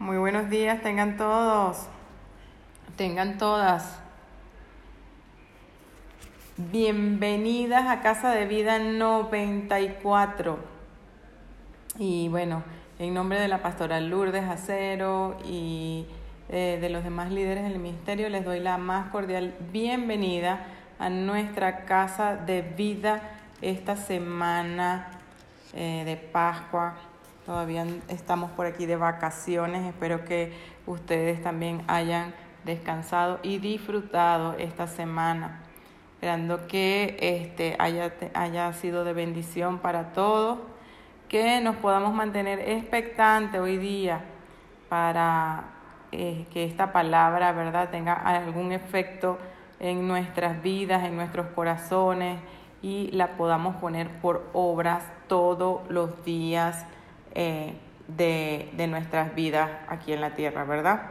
Muy buenos días, tengan todos, tengan todas. Bienvenidas a Casa de Vida 94. Y bueno, en nombre de la pastora Lourdes Acero y eh, de los demás líderes del ministerio, les doy la más cordial bienvenida a nuestra Casa de Vida esta semana eh, de Pascua Todavía estamos por aquí de vacaciones. Espero que ustedes también hayan descansado y disfrutado esta semana. Esperando que este, haya, haya sido de bendición para todos. Que nos podamos mantener expectantes hoy día para eh, que esta palabra, ¿verdad?, tenga algún efecto en nuestras vidas, en nuestros corazones y la podamos poner por obras todos los días eh, de, de nuestras vidas aquí en la tierra, ¿verdad?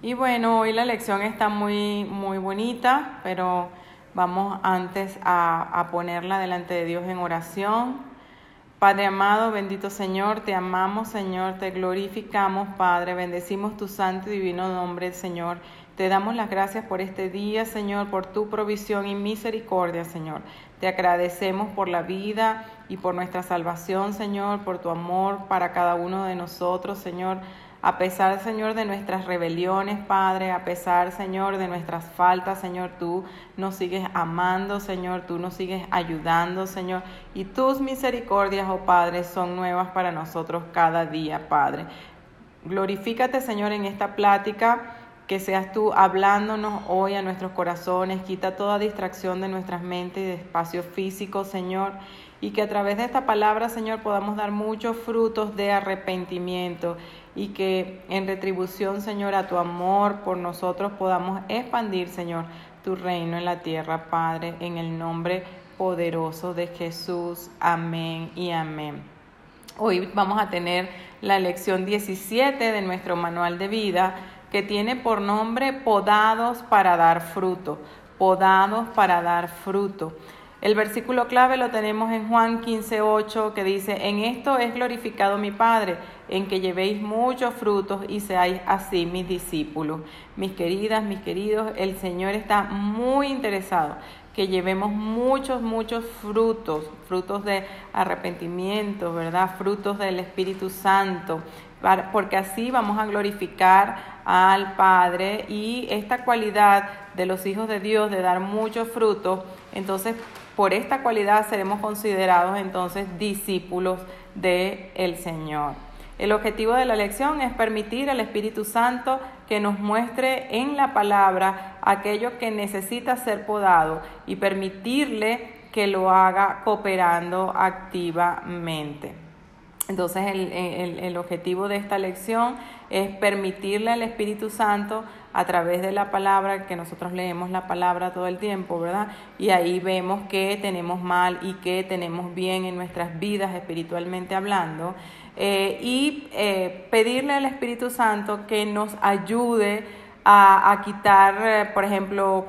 Y bueno, hoy la lección está muy, muy bonita, pero vamos antes a, a, ponerla delante de Dios en oración. Padre amado, bendito Señor, te amamos, Señor, te glorificamos, Padre, bendecimos tu santo y divino nombre, Señor. Te damos las gracias por este día, Señor, por tu provisión y misericordia, Señor. Te agradecemos por la vida y por nuestra salvación, Señor, por tu amor para cada uno de nosotros, Señor. A pesar, Señor, de nuestras rebeliones, Padre, a pesar, Señor, de nuestras faltas, Señor, tú nos sigues amando, Señor, tú nos sigues ayudando, Señor. Y tus misericordias, oh Padre, son nuevas para nosotros cada día, Padre. Glorifícate, Señor, en esta plática que seas tú hablándonos hoy a nuestros corazones, quita toda distracción de nuestras mentes y de espacio físico, Señor, y que a través de esta palabra, Señor, podamos dar muchos frutos de arrepentimiento y que en retribución, Señor, a tu amor por nosotros podamos expandir, Señor, tu reino en la tierra, Padre, en el nombre poderoso de Jesús. Amén y amén. Hoy vamos a tener la lección 17 de nuestro manual de vida que tiene por nombre podados para dar fruto, podados para dar fruto. El versículo clave lo tenemos en Juan 15:8 que dice, en esto es glorificado mi Padre, en que llevéis muchos frutos y seáis así mis discípulos. Mis queridas, mis queridos, el Señor está muy interesado que llevemos muchos, muchos frutos, frutos de arrepentimiento, ¿verdad? Frutos del Espíritu Santo, porque así vamos a glorificar al Padre y esta cualidad de los hijos de Dios de dar muchos frutos, entonces por esta cualidad seremos considerados entonces discípulos del el Señor. El objetivo de la lección es permitir al Espíritu Santo que nos muestre en la palabra aquello que necesita ser podado y permitirle que lo haga cooperando activamente. Entonces el, objetivo de esta lección es permitirle al Espíritu Santo a través de la palabra, que nosotros leemos la palabra todo el tiempo, ¿verdad? Y ahí vemos que tenemos mal y que tenemos bien en nuestras vidas espiritualmente hablando. Eh, y eh, pedirle al Espíritu Santo que nos ayude a, a quitar, eh, por ejemplo,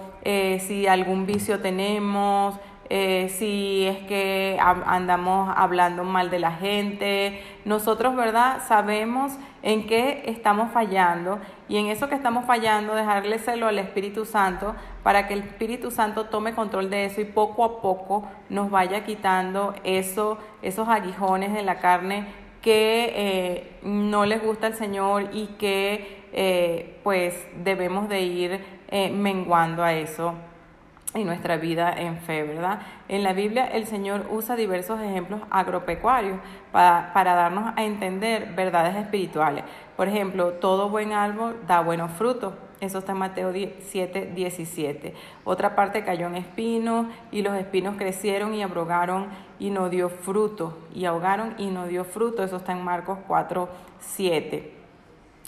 si algún vicio tenemos, eh, si es que andamos hablando mal de la gente. Nosotros, ¿verdad? Sabemos en qué estamos fallando y en eso que estamos fallando, celo al Espíritu Santo para que el Espíritu Santo tome control de eso y poco a poco nos vaya quitando eso, esos aguijones de la carne que eh, no les gusta al Señor y que eh, pues debemos de ir menguando a eso en nuestra vida en fe, ¿verdad? En la Biblia el Señor usa diversos ejemplos agropecuarios para, para, darnos a entender verdades espirituales. Por ejemplo, todo buen árbol da buenos frutos. Eso está en Mateo 7, 17. Otra parte cayó en espinos y los espinos crecieron y abrogaron y no dio fruto. Y ahogaron y no dio fruto. Eso está en Marcos 4, 7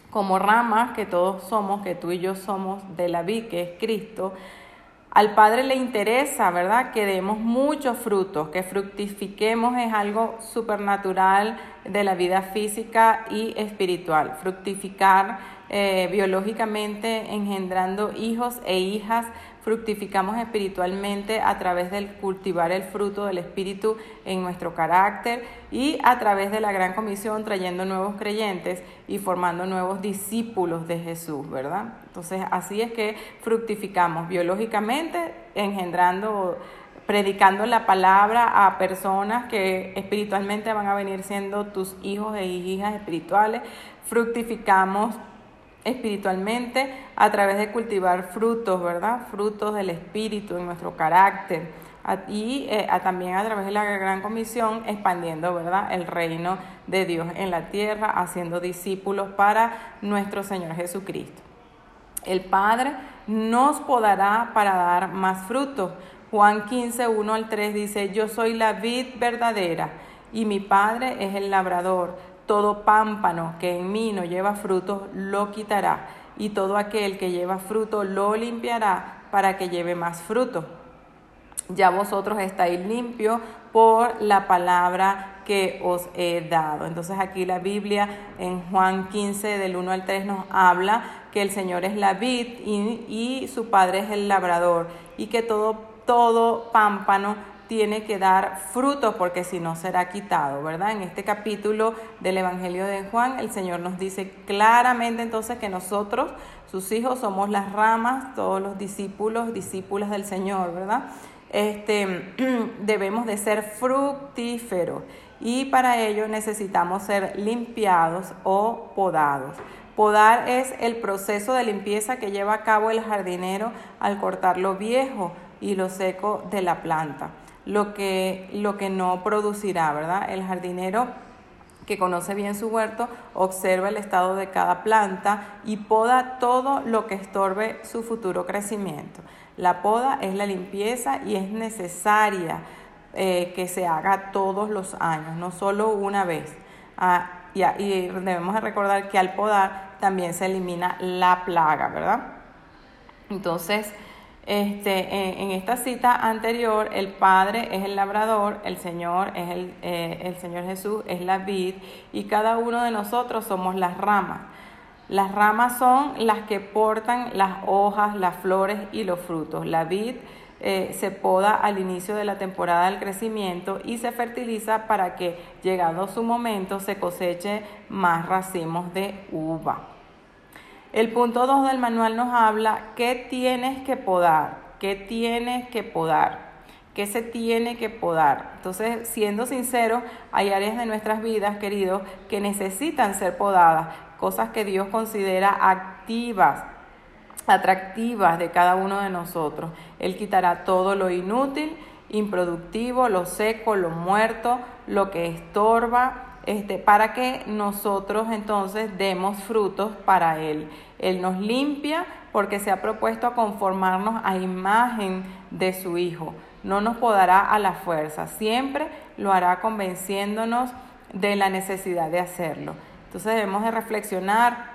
como ramas que todos somos, que tú y yo somos de la vid, que es Cristo, al Padre le interesa, ¿verdad? Que demos muchos frutos, que fructifiquemos es algo supernatural de la vida física y espiritual. Fructificar eh, biológicamente engendrando hijos e hijas fructificamos espiritualmente a través del cultivar el fruto del Espíritu en nuestro carácter y a través de la gran comisión trayendo nuevos creyentes y formando nuevos discípulos de Jesús, ¿verdad? Entonces así es que fructificamos biológicamente engendrando predicando la palabra a personas que espiritualmente van a venir siendo tus hijos e hijas espirituales, fructificamos espiritualmente a través de cultivar frutos, ¿verdad? Frutos del Espíritu en nuestro carácter y eh, también a través de la Gran Comisión expandiendo, ¿verdad? El reino de Dios en la tierra, haciendo discípulos para nuestro Señor Jesucristo. El Padre nos podará para dar más frutos. Juan 15, 1 al 3 dice, yo soy la vid verdadera y mi Padre es el labrador todo pámpano que en mí no lleva fruto, lo quitará, y todo aquel que lleva fruto lo limpiará para que lleve más fruto. Ya vosotros estáis limpios por la palabra que os he dado. Entonces aquí la Biblia en Juan 15 del 1 al 3 nos habla que el Señor es la vid y, y su Padre es el labrador y que todo, todo pámpano tiene que dar fruto porque si no será quitado, ¿verdad? En este capítulo del Evangelio de Juan, el Señor nos dice claramente entonces que nosotros, sus hijos, somos las ramas, todos los discípulos, discípulas del Señor, ¿verdad? Este, debemos de ser fructíferos y para ello necesitamos ser limpiados o podados. Podar es el proceso de limpieza que lleva a cabo el jardinero al cortar lo viejo y lo seco de la planta lo que, lo que no producirá, ¿verdad? El jardinero que conoce bien su huerto, observa el estado de cada planta y poda todo lo que estorbe su futuro crecimiento. La poda es la limpieza y es necesaria eh, que se haga todos los años, no solo una vez. Ah, y, y debemos recordar que al podar también se elimina la plaga, ¿verdad? Entonces, este, en, esta cita anterior, el Padre es el labrador, el Señor es el, eh, el Señor Jesús es la vid y cada uno de nosotros somos las ramas. Las ramas son las que portan las hojas, las flores y los frutos. La vid eh, se poda al inicio de la temporada del crecimiento y se fertiliza para que, llegado su momento, se coseche más racimos de uva. El punto 2 del manual nos habla qué tienes que podar, qué tienes que podar, qué se tiene que podar. Entonces, siendo sincero, hay áreas de nuestras vidas, queridos, que necesitan ser podadas, cosas que Dios considera activas, atractivas de cada uno de nosotros. Él quitará todo lo inútil, improductivo, lo seco, lo muerto, lo que estorba, este, para que nosotros entonces demos frutos para Él. Él nos limpia porque se ha propuesto a conformarnos a imagen de su Hijo. No nos podará a la fuerza, siempre lo hará convenciéndonos de la necesidad de hacerlo. Entonces debemos de reflexionar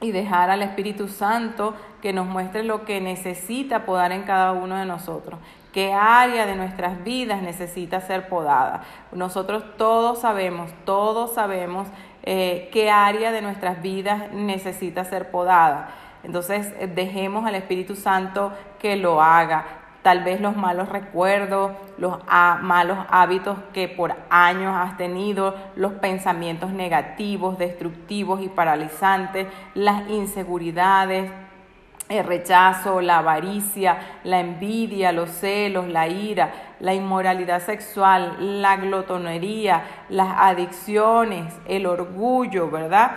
y dejar al Espíritu Santo que nos muestre lo que necesita podar en cada uno de nosotros qué área de nuestras vidas necesita ser podada. Nosotros todos sabemos, todos sabemos eh, qué área de nuestras vidas necesita ser podada. Entonces dejemos al Espíritu Santo que lo haga. Tal vez los malos recuerdos, los malos hábitos que por años has tenido, los pensamientos negativos, destructivos y paralizantes, las inseguridades, el rechazo, la avaricia, la envidia, los celos, la ira, la inmoralidad sexual, la glotonería, las adicciones, el orgullo, ¿verdad?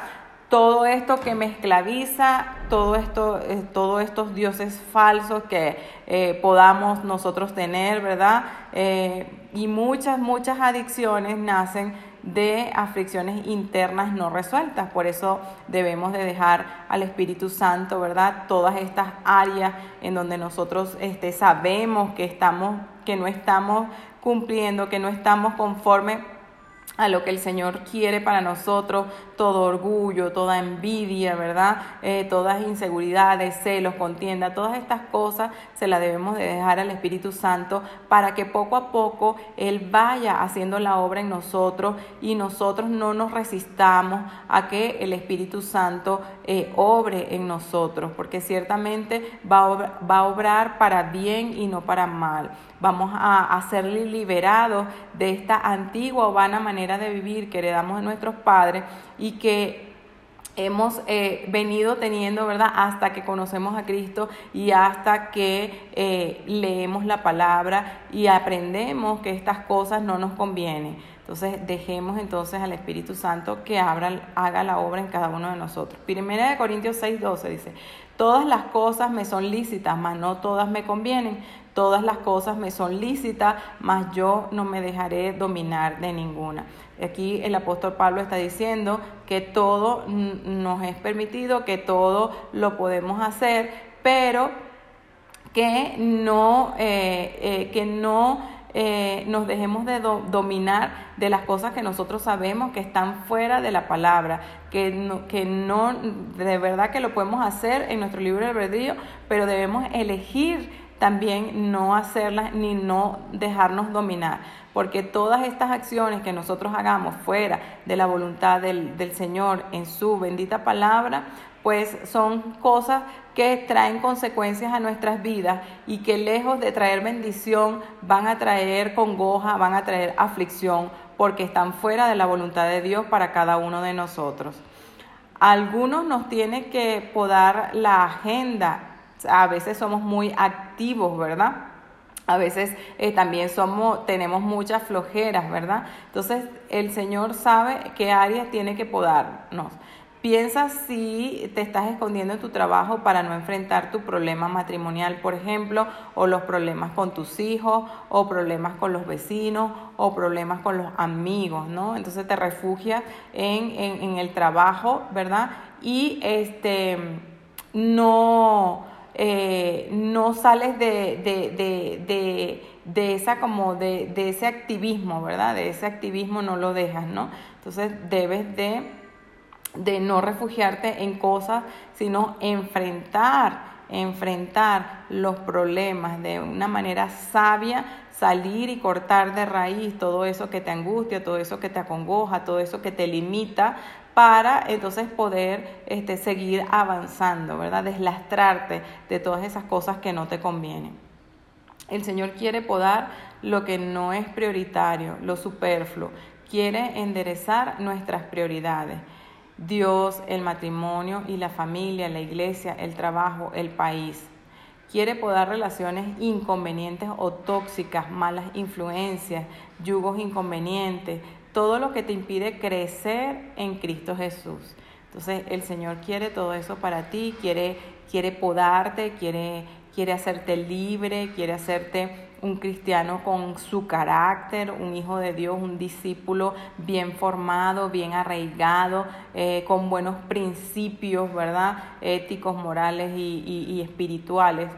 Todo esto que me esclaviza, todo esto, eh, todos estos dioses falsos que eh, podamos nosotros tener, ¿verdad? Eh, y muchas, muchas adicciones nacen de aflicciones internas no resueltas. Por eso debemos de dejar al Espíritu Santo, ¿verdad? Todas estas áreas en donde nosotros este, sabemos que, estamos, que no estamos cumpliendo, que no estamos conforme a lo que el Señor quiere para nosotros, todo orgullo, toda envidia, ¿verdad? Eh, todas inseguridades, celos, contienda, todas estas cosas se las debemos de dejar al Espíritu Santo para que poco a poco Él vaya haciendo la obra en nosotros y nosotros no nos resistamos a que el Espíritu Santo eh, obre en nosotros, porque ciertamente va va a obrar para bien y no para mal vamos a, ser liberados de esta antigua o vana manera de vivir que heredamos de nuestros padres y que hemos eh, venido teniendo, ¿verdad? Hasta que conocemos a Cristo y hasta que eh, leemos la palabra y aprendemos que estas cosas no nos convienen. Entonces dejemos entonces al Espíritu Santo que abra, haga la obra en cada uno de nosotros. Primera de Corintios 6, 12 dice, todas las cosas me son lícitas, mas no todas me convienen. Todas las cosas me son lícitas, mas yo no me dejaré dominar de ninguna. Aquí el apóstol Pablo está diciendo que todo nos es permitido, que todo lo podemos hacer, pero que no, eh, eh, que no eh, nos dejemos de dominar de las cosas que nosotros sabemos que están fuera de la palabra, que no, que no, de verdad que lo podemos hacer en nuestro libro de albedrío, pero debemos elegir también no hacerlas ni no dejarnos dominar, porque todas estas acciones que nosotros hagamos fuera de la voluntad del, del Señor en su bendita palabra, pues son cosas que traen consecuencias a nuestras vidas y que lejos de traer bendición van a traer congoja, van a traer aflicción, porque están fuera de la voluntad de Dios para cada uno de nosotros. algunos nos tiene que podar la agenda a veces somos muy activos, ¿verdad? A veces eh, también somos, tenemos muchas flojeras, ¿verdad? Entonces el Señor sabe qué áreas tiene que podarnos. Piensa si te estás escondiendo en tu trabajo para no enfrentar tu problema matrimonial, por ejemplo, o los problemas con tus hijos, o problemas con los vecinos, o problemas con los amigos, ¿no? Entonces te refugias en, en, el trabajo, ¿verdad? Y este no eh, no sales de, de, esa como de, ese activismo, ¿verdad? De ese activismo no lo dejas, ¿no? Entonces debes de, de no refugiarte en cosas, sino enfrentar, enfrentar los problemas de una manera sabia, salir y cortar de raíz todo eso que te angustia, todo eso que te acongoja, todo eso que te limita para entonces poder este, seguir avanzando, ¿verdad? Deslastrarte de todas esas cosas que no te convienen. El Señor quiere podar lo que no es prioritario, lo superfluo. Quiere enderezar nuestras prioridades. Dios, el matrimonio y la familia, la iglesia, el trabajo, el país. Quiere podar relaciones inconvenientes o tóxicas, malas influencias, yugos inconvenientes, todo lo que te impide crecer en Cristo Jesús. Entonces el Señor quiere todo eso para ti, quiere, quiere podarte, quiere, quiere hacerte libre, quiere hacerte un cristiano con su carácter, un hijo de Dios, un discípulo bien formado, bien arraigado, eh, con buenos principios, ¿verdad? Éticos, morales y espirituales.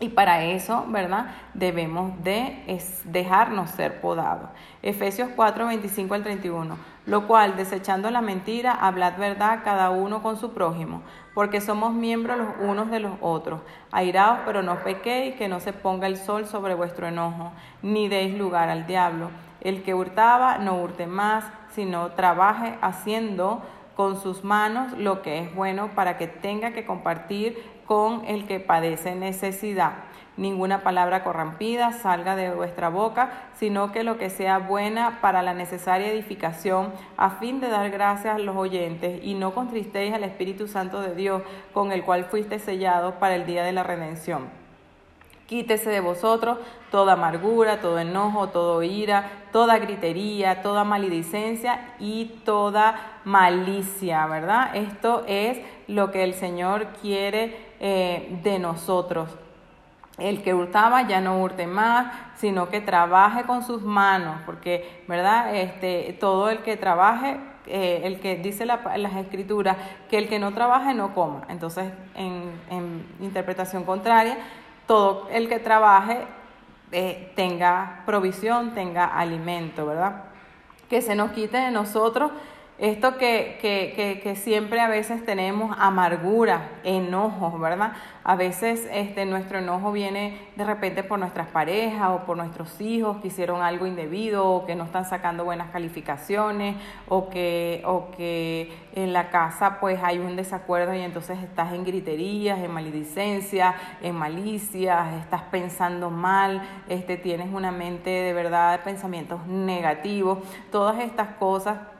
Y para eso, ¿verdad? Debemos de dejarnos ser podados. Efesios 4, 25 al 31. Lo cual, desechando la mentira, hablad verdad cada uno con su prójimo, porque somos miembros los unos de los otros. Airaos, pero no pequéis, que no se ponga el sol sobre vuestro enojo, ni deis lugar al diablo. El que hurtaba, no hurte más, sino trabaje haciendo con sus manos lo que es bueno para que tenga que compartir con el que padece necesidad. Ninguna palabra corrompida salga de vuestra boca, sino que lo que sea buena para la necesaria edificación, a fin de dar gracias a los oyentes, y no contristéis al Espíritu Santo de Dios, con el cual fuiste sellado para el día de la redención. Quítese de vosotros toda amargura, todo enojo, todo ira, toda gritería, toda maledicencia y toda malicia, ¿verdad? Esto es lo que el Señor quiere eh, de nosotros. El que hurtaba ya no hurte más, sino que trabaje con sus manos, porque, ¿verdad? Este, todo el que trabaje, eh, el que dice la, las escrituras, que el que no trabaje no coma. Entonces, en, en interpretación contraria, todo el que trabaje eh, tenga provisión, tenga alimento, ¿verdad? que se nos quite de nosotros esto que, que, que, que, siempre a veces tenemos amargura, enojos, ¿verdad? A veces este, nuestro enojo viene de repente por nuestras parejas o por nuestros hijos que hicieron algo indebido o que no están sacando buenas calificaciones o que, o que en la casa pues hay un desacuerdo y entonces estás en griterías, en maledicencia, en malicias, estás pensando mal, este, tienes una mente de verdad de pensamientos negativos, todas estas cosas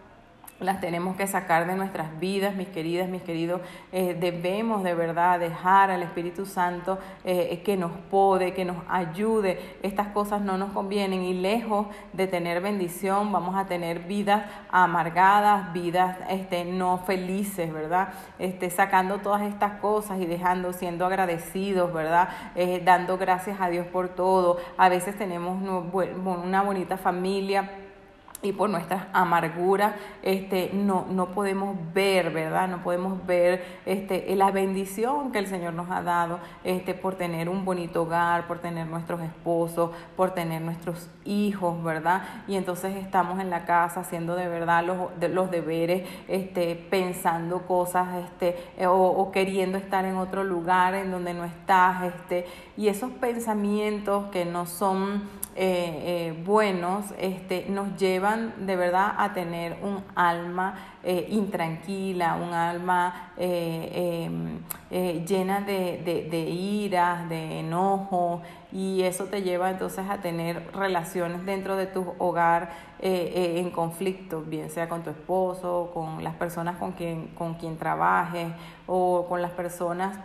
las tenemos que sacar de nuestras vidas, mis queridas, mis queridos. Eh, debemos de verdad dejar al Espíritu Santo eh, que nos pode, que nos ayude. Estas cosas no nos convienen y lejos de tener bendición, vamos a tener vidas amargadas, vidas este, no felices, ¿verdad? Este, sacando todas estas cosas y dejando, siendo agradecidos, ¿verdad? Eh, dando gracias a Dios por todo. A veces tenemos una bonita familia y por nuestras amarguras este, no, no podemos ver, ¿verdad? No podemos ver este, la bendición que el Señor nos ha dado este, por tener un bonito hogar, por tener nuestros esposos, por tener nuestros hijos, ¿verdad? Y entonces estamos en la casa haciendo de verdad los, de, los deberes, este, pensando cosas este, o, o, queriendo estar en otro lugar en donde no estás, este, y esos pensamientos que no son eh, eh, buenos este, nos llevan de verdad a tener un alma eh, intranquila, un alma em, llena de, de, de ira, de enojo, y eso te lleva entonces a tener relaciones dentro de tu hogar en conflicto, bien sea con tu esposo, con las personas con quien, con quien trabajes o con las personas,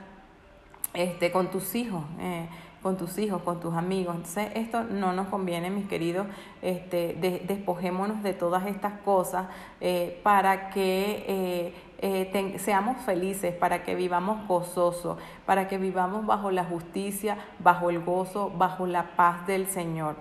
este, con tus hijos con tus hijos, con tus amigos. Entonces, esto no nos conviene, mis queridos, este, despojémonos de todas estas cosas eh, para que eh, eh, seamos felices, para que vivamos gozosos, para que vivamos bajo la justicia, bajo el gozo, bajo la paz del Señor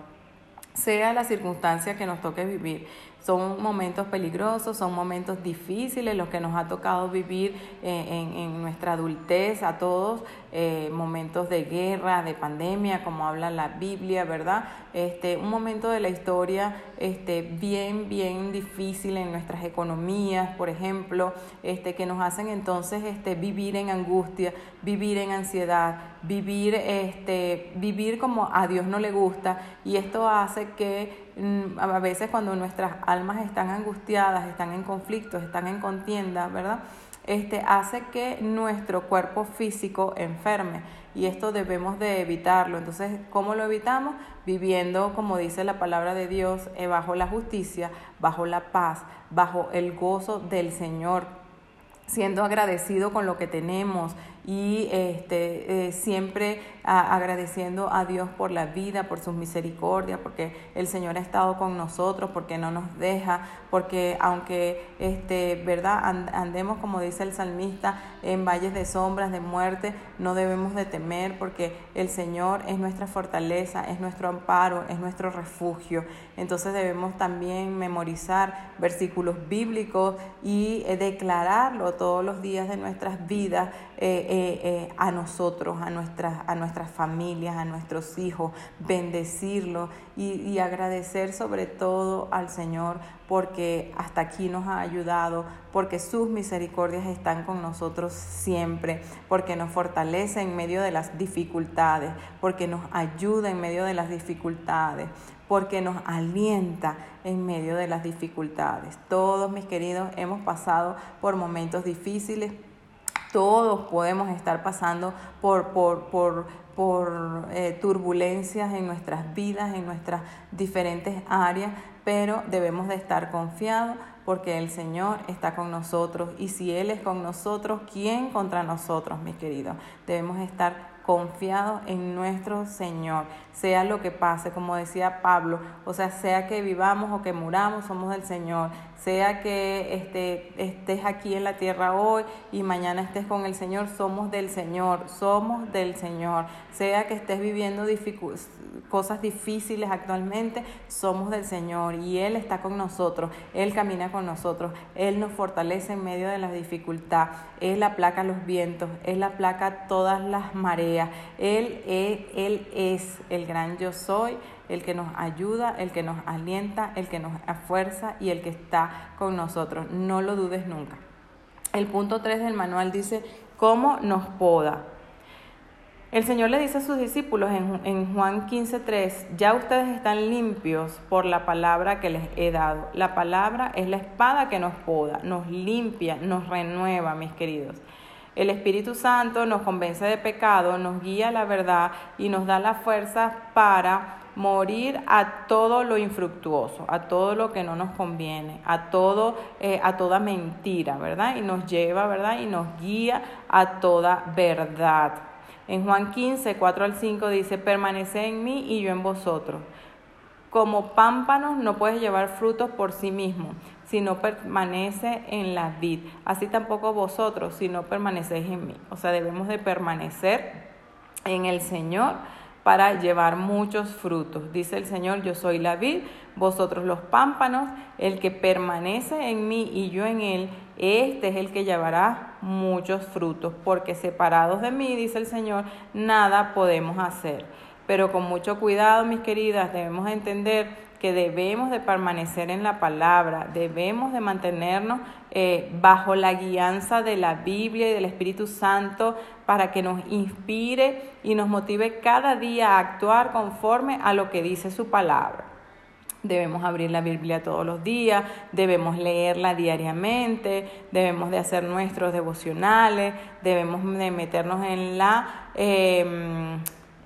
sea la circunstancia que nos toque vivir. Son momentos peligrosos, son momentos difíciles los que nos ha tocado vivir en, en nuestra adultez a todos, eh, momentos de guerra, de pandemia, como habla la Biblia, ¿verdad? Este, un momento de la historia este, bien, bien difícil en nuestras economías, por ejemplo, este, que nos hacen entonces este, vivir en angustia, vivir en ansiedad, vivir, este, vivir como a Dios no le gusta, y esto hace que mm, a veces cuando nuestras almas están angustiadas, están en conflictos, están en contienda, ¿verdad? Este, hace que nuestro cuerpo físico enferme y esto debemos de evitarlo. Entonces, ¿cómo lo evitamos? Viviendo, como dice la palabra de Dios, eh, bajo la justicia, bajo la paz, bajo el gozo del Señor, siendo agradecido con lo que tenemos y este, eh, siempre agradeciendo a Dios por la vida, por sus misericordias, porque el Señor ha estado con nosotros, porque no nos deja, porque aunque este, ¿verdad? andemos, como dice el salmista, en valles de sombras, de muerte, no debemos de temer, porque el Señor es nuestra fortaleza, es nuestro amparo, es nuestro refugio. Entonces debemos también memorizar versículos bíblicos y eh, declararlo todos los días de nuestras vidas. Eh, eh, eh, a nosotros, a nuestras, a nuestras familias, a nuestros hijos, bendecirlo y, y agradecer sobre todo al Señor porque hasta aquí nos ha ayudado, porque sus misericordias están con nosotros siempre, porque nos fortalece en medio de las dificultades, porque nos ayuda en medio de las dificultades, porque nos alienta en medio de las dificultades. Todos mis queridos hemos pasado por momentos difíciles, todos podemos estar pasando por, por, eh, turbulencias en nuestras vidas, en nuestras diferentes áreas, pero debemos de estar confiados porque el Señor está con nosotros y si Él es con nosotros, ¿quién contra nosotros, mis queridos? Debemos estar confiados en nuestro Señor, sea lo que pase, como decía Pablo, o sea, sea que vivamos o que muramos, somos del Señor sea que este, estés aquí en la tierra hoy y mañana estés con el Señor, somos del Señor, somos del Señor. Sea que estés viviendo cosas difíciles actualmente, somos del Señor y Él está con nosotros, Él camina con nosotros, Él nos fortalece en medio de la dificultad, Él aplaca los vientos, Él aplaca todas las mareas, Él, es el gran yo soy el que nos ayuda, el que nos alienta, el que nos afuerza y el que está con nosotros. No lo dudes nunca. El punto 3 del manual dice, ¿cómo nos poda? El Señor le dice a sus discípulos en, en Juan 15:3, ya ustedes están limpios por la palabra que les he dado. La palabra es la espada que nos poda, nos limpia, nos renueva, mis queridos. El Espíritu Santo nos convence de pecado, nos guía a la verdad y nos da la fuerza para morir a todo lo infructuoso, a todo lo que no nos conviene, a todo, eh, a toda mentira, ¿verdad? Y nos lleva, ¿verdad? Y nos guía a toda verdad. En Juan 15, 4 al 5 dice, permanece en mí y yo en vosotros. Como pámpanos no puedes llevar frutos por sí mismo, si no permanece en la vid. Así tampoco vosotros, si no permanecéis en mí. O sea, debemos de permanecer en el Señor para llevar muchos frutos. Dice el Señor, yo soy la vid, vosotros los pámpanos, el que permanece en mí y yo en él, este es el que llevará muchos frutos, porque separados de mí, dice el Señor, nada podemos hacer. Pero con mucho cuidado, mis queridas, debemos entender debemos de permanecer en la palabra, debemos de mantenernos eh, bajo la guianza de la Biblia y del Espíritu Santo para que nos inspire y nos motive cada día a actuar conforme a lo que dice su palabra. Debemos abrir la Biblia todos los días, debemos leerla diariamente, debemos de hacer nuestros devocionales, debemos de meternos en la, em,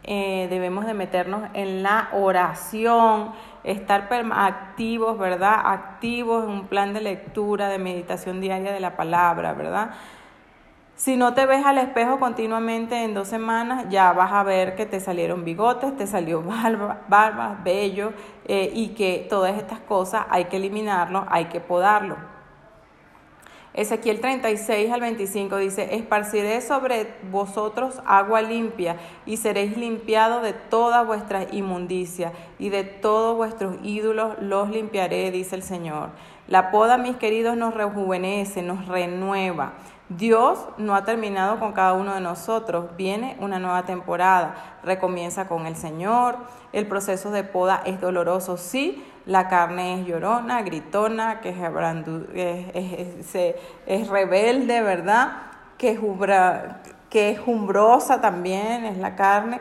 eh, debemos de meternos en la oración, estar activos, ¿verdad? Activos en un plan de lectura, de meditación diaria de la palabra, ¿verdad? Si no te ves al espejo continuamente en dos semanas, ya vas a ver que te salieron bigotes, te salió barba, barba vello eh, y que todas estas cosas hay que eliminarlo, hay que podarlo. Ezequiel 36 al 25 dice, esparciré sobre vosotros agua limpia y seréis limpiados de toda vuestra inmundicia y de todos vuestros ídolos los limpiaré, dice el Señor. La poda, mis queridos, nos rejuvenece, nos renueva. Dios no ha terminado con cada uno de nosotros, viene una nueva temporada, recomienza con el Señor, el proceso de poda es doloroso, sí, la carne es llorona, gritona, que es, es, rebelde, ¿verdad? Que es, que es jumbrosa también, es la carne.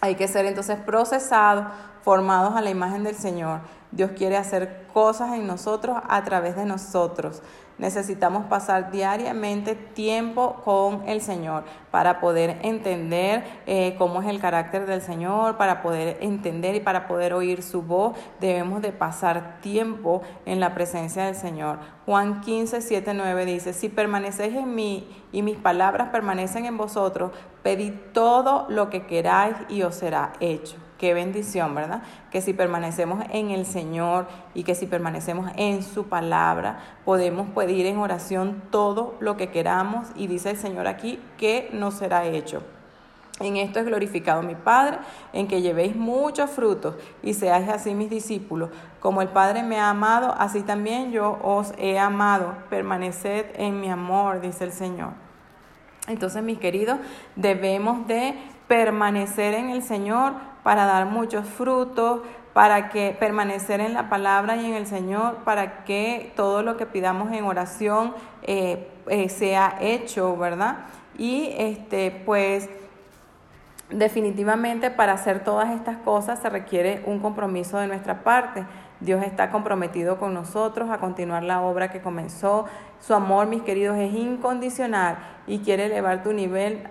Hay que ser entonces procesados, formados a la imagen del Señor. Dios quiere hacer cosas en nosotros a través de nosotros. Necesitamos pasar diariamente tiempo con el Señor para poder entender eh, cómo es el carácter del Señor, para poder entender y para poder oír su voz. Debemos de pasar tiempo en la presencia del Señor. Juan 15, 7, 9 dice, si permanecéis en mí y mis palabras permanecen en vosotros, pedid todo lo que queráis y os será hecho. Qué bendición, ¿verdad? Que si permanecemos en el Señor y que si permanecemos en su palabra, podemos pedir en oración todo lo que queramos y dice el Señor aquí que nos será hecho. En esto es glorificado mi Padre, en que llevéis muchos frutos y seáis así mis discípulos. Como el Padre me ha amado, así también yo os he amado. Permaneced en mi amor, dice el Señor. Entonces, mis queridos, debemos de permanecer en el Señor para dar muchos frutos, para que permanecer en la palabra y en el Señor, para que todo lo que pidamos en oración eh, eh, sea hecho, ¿verdad? Y este, pues definitivamente para hacer todas estas cosas se requiere un compromiso de nuestra parte. Dios está comprometido con nosotros a continuar la obra que comenzó. Su amor, mis queridos, es incondicional y quiere elevar tu nivel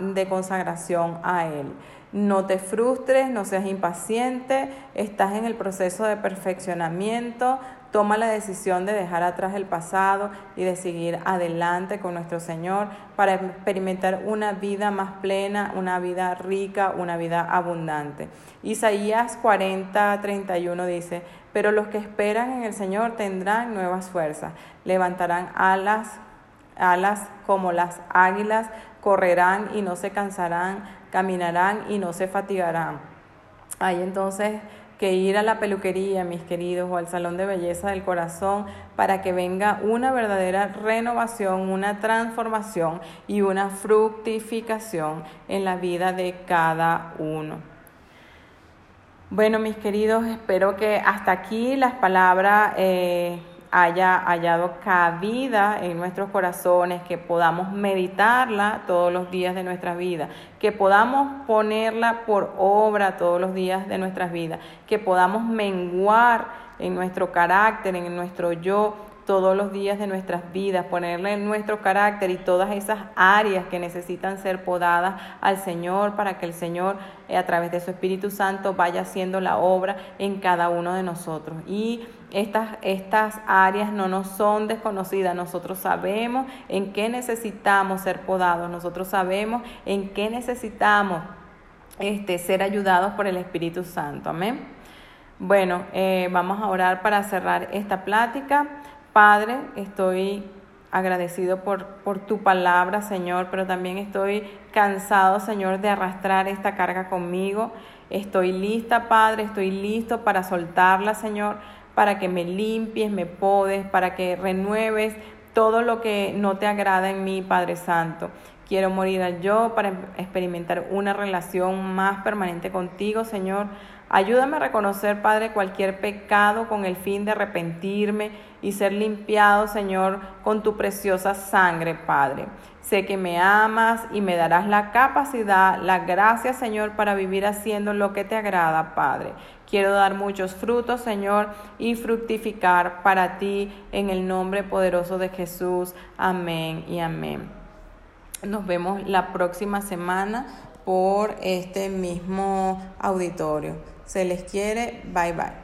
de consagración a Él. No te frustres, no seas impaciente, estás en el proceso de perfeccionamiento, toma la decisión de dejar atrás el pasado y de seguir adelante con nuestro Señor para experimentar una vida más plena, una vida rica, una vida abundante. Isaías 40, 31 dice, pero los que esperan en el Señor tendrán nuevas fuerzas, levantarán alas, alas como las águilas, correrán y no se cansarán caminarán y no se fatigarán. Hay entonces que ir a la peluquería, mis queridos, o al salón de belleza del corazón para que venga una verdadera renovación, una transformación y una fructificación en la vida de cada uno. Bueno, mis queridos, espero que hasta aquí las palabras eh, haya hallado cabida en nuestros corazones, que podamos meditarla todos los días de nuestra vida, que podamos ponerla por obra todos los días de nuestras vidas, que podamos menguar en nuestro carácter, en nuestro yo, todos los días de nuestras vidas, ponerle nuestro carácter y todas esas áreas que necesitan ser podadas al Señor para que el Señor eh, a través de su Espíritu Santo vaya haciendo la obra en cada uno de nosotros. Y estas, estas áreas no nos son desconocidas, nosotros sabemos en qué necesitamos ser podados, nosotros sabemos en qué necesitamos este, ser ayudados por el Espíritu Santo. Amén. Bueno, eh, vamos a orar para cerrar esta plática. Padre, estoy agradecido por, por tu palabra, Señor, pero también estoy cansado, Señor, de arrastrar esta carga conmigo. Estoy lista, Padre, estoy listo para soltarla, Señor, para que me limpies, me podes, para que renueves todo lo que no te agrada en mí, Padre Santo. Quiero morir al yo para experimentar una relación más permanente contigo, Señor. Ayúdame a reconocer, Padre, cualquier pecado con el fin de arrepentirme y ser limpiado, Señor, con tu preciosa sangre, Padre. Sé que me amas y me darás la capacidad, la gracia, Señor, para vivir haciendo lo que te agrada, Padre. Quiero dar muchos frutos, Señor, y fructificar para ti en el nombre poderoso de Jesús. Amén y amén. Nos vemos la próxima semana por este mismo auditorio. Se les quiere. Bye bye.